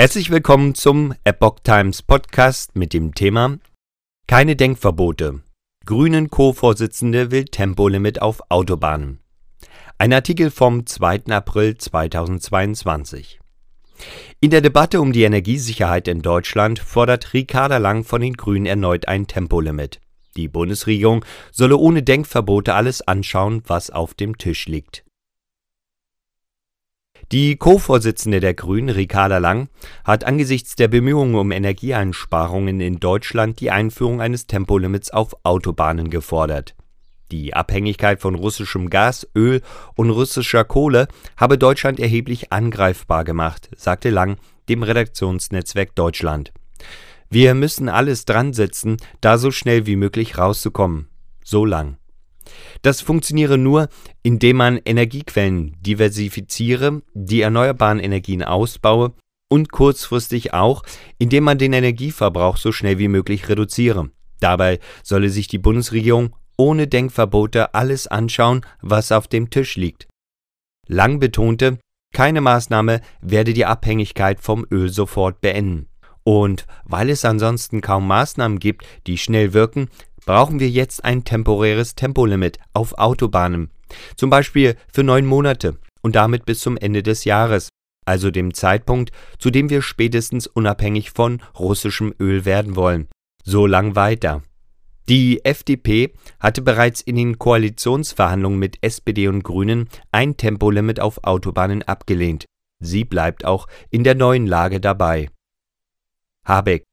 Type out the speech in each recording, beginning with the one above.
Herzlich willkommen zum Epoch Times Podcast mit dem Thema Keine Denkverbote. Grünen Co-Vorsitzende will Tempolimit auf Autobahnen. Ein Artikel vom 2. April 2022. In der Debatte um die Energiesicherheit in Deutschland fordert Ricarda Lang von den Grünen erneut ein Tempolimit. Die Bundesregierung solle ohne Denkverbote alles anschauen, was auf dem Tisch liegt. Die Co-Vorsitzende der Grünen, Ricarda Lang, hat angesichts der Bemühungen um Energieeinsparungen in Deutschland die Einführung eines Tempolimits auf Autobahnen gefordert. Die Abhängigkeit von russischem Gas, Öl und russischer Kohle habe Deutschland erheblich angreifbar gemacht, sagte Lang dem Redaktionsnetzwerk Deutschland. Wir müssen alles dran setzen, da so schnell wie möglich rauszukommen. So lang. Das funktioniere nur, indem man Energiequellen diversifiziere, die erneuerbaren Energien ausbaue und kurzfristig auch, indem man den Energieverbrauch so schnell wie möglich reduziere. Dabei solle sich die Bundesregierung ohne Denkverbote alles anschauen, was auf dem Tisch liegt. Lang betonte, keine Maßnahme werde die Abhängigkeit vom Öl sofort beenden. Und weil es ansonsten kaum Maßnahmen gibt, die schnell wirken, brauchen wir jetzt ein temporäres Tempolimit auf Autobahnen, zum Beispiel für neun Monate und damit bis zum Ende des Jahres, also dem Zeitpunkt, zu dem wir spätestens unabhängig von russischem Öl werden wollen. So lang weiter. Die FDP hatte bereits in den Koalitionsverhandlungen mit SPD und Grünen ein Tempolimit auf Autobahnen abgelehnt. Sie bleibt auch in der neuen Lage dabei. Habeck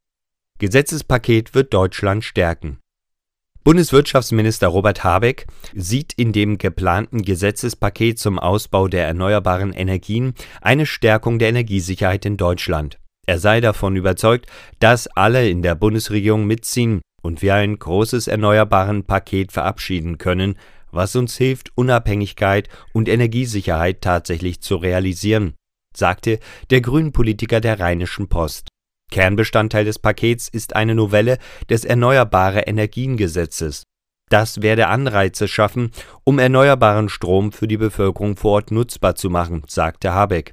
Gesetzespaket wird Deutschland stärken. Bundeswirtschaftsminister Robert Habeck sieht in dem geplanten Gesetzespaket zum Ausbau der erneuerbaren Energien eine Stärkung der Energiesicherheit in Deutschland. Er sei davon überzeugt, dass alle in der Bundesregierung mitziehen und wir ein großes erneuerbaren Paket verabschieden können, was uns hilft, Unabhängigkeit und Energiesicherheit tatsächlich zu realisieren, sagte der Grünen-Politiker der Rheinischen Post. Kernbestandteil des Pakets ist eine Novelle des Erneuerbare Energien Gesetzes. Das werde Anreize schaffen, um erneuerbaren Strom für die Bevölkerung vor Ort nutzbar zu machen, sagte Habeck.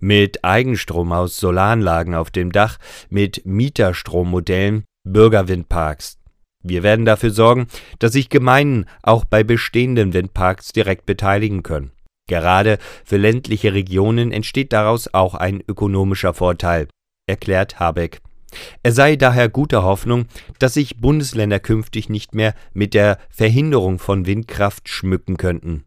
Mit Eigenstrom aus Solaranlagen auf dem Dach, mit Mieterstrommodellen, Bürgerwindparks. Wir werden dafür sorgen, dass sich Gemeinden auch bei bestehenden Windparks direkt beteiligen können. Gerade für ländliche Regionen entsteht daraus auch ein ökonomischer Vorteil erklärt Habeck. Er sei daher guter Hoffnung, dass sich Bundesländer künftig nicht mehr mit der Verhinderung von Windkraft schmücken könnten.